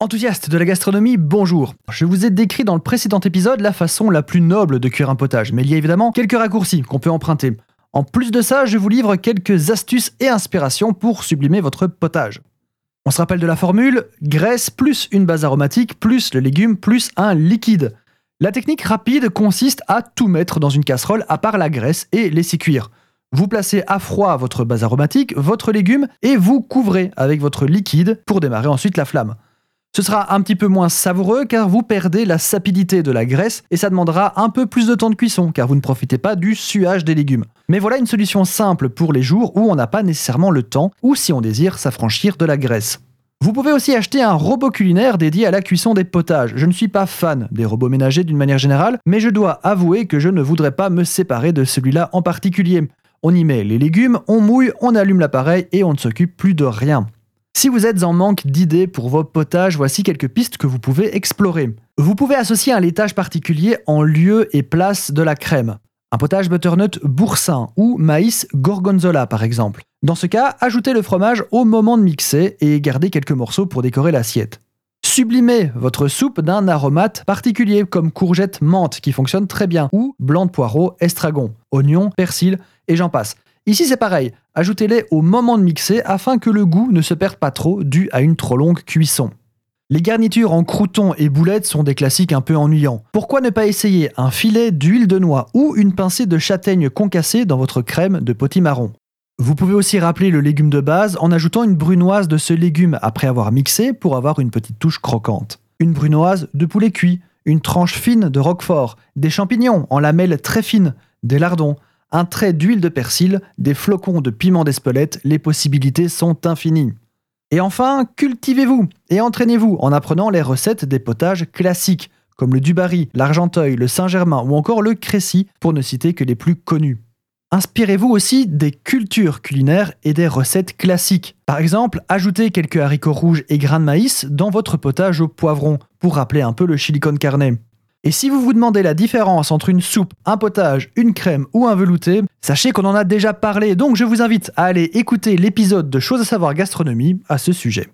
Enthousiaste de la gastronomie, bonjour. Je vous ai décrit dans le précédent épisode la façon la plus noble de cuire un potage, mais il y a évidemment quelques raccourcis qu'on peut emprunter. En plus de ça, je vous livre quelques astuces et inspirations pour sublimer votre potage. On se rappelle de la formule graisse plus une base aromatique plus le légume plus un liquide. La technique rapide consiste à tout mettre dans une casserole à part la graisse et laisser cuire. Vous placez à froid votre base aromatique, votre légume et vous couvrez avec votre liquide pour démarrer ensuite la flamme. Ce sera un petit peu moins savoureux car vous perdez la sapidité de la graisse et ça demandera un peu plus de temps de cuisson car vous ne profitez pas du suage des légumes. Mais voilà une solution simple pour les jours où on n'a pas nécessairement le temps ou si on désire s'affranchir de la graisse. Vous pouvez aussi acheter un robot culinaire dédié à la cuisson des potages. Je ne suis pas fan des robots ménagers d'une manière générale, mais je dois avouer que je ne voudrais pas me séparer de celui-là en particulier. On y met les légumes, on mouille, on allume l'appareil et on ne s'occupe plus de rien. Si vous êtes en manque d'idées pour vos potages, voici quelques pistes que vous pouvez explorer. Vous pouvez associer un laitage particulier en lieu et place de la crème. Un potage butternut boursin ou maïs gorgonzola par exemple. Dans ce cas, ajoutez le fromage au moment de mixer et gardez quelques morceaux pour décorer l'assiette. Sublimez votre soupe d'un aromate particulier comme courgette menthe qui fonctionne très bien ou blanc de poireau, estragon, oignon, persil et j'en passe. Ici c'est pareil, ajoutez-les au moment de mixer afin que le goût ne se perde pas trop dû à une trop longue cuisson. Les garnitures en croutons et boulettes sont des classiques un peu ennuyants. Pourquoi ne pas essayer un filet d'huile de noix ou une pincée de châtaigne concassée dans votre crème de potimarron? Vous pouvez aussi rappeler le légume de base en ajoutant une brunoise de ce légume après avoir mixé pour avoir une petite touche croquante. Une brunoise de poulet cuit, une tranche fine de roquefort, des champignons en lamelles très fines, des lardons, un trait d'huile de persil, des flocons de piment d'Espelette, les possibilités sont infinies. Et enfin, cultivez-vous et entraînez-vous en apprenant les recettes des potages classiques, comme le Dubarry, l'Argenteuil, le Saint-Germain ou encore le Crécy, pour ne citer que les plus connus. Inspirez-vous aussi des cultures culinaires et des recettes classiques. Par exemple, ajoutez quelques haricots rouges et grains de maïs dans votre potage au poivron, pour rappeler un peu le chili con carne. Et si vous vous demandez la différence entre une soupe, un potage, une crème ou un velouté, sachez qu'on en a déjà parlé, donc je vous invite à aller écouter l'épisode de Choses à savoir gastronomie à ce sujet.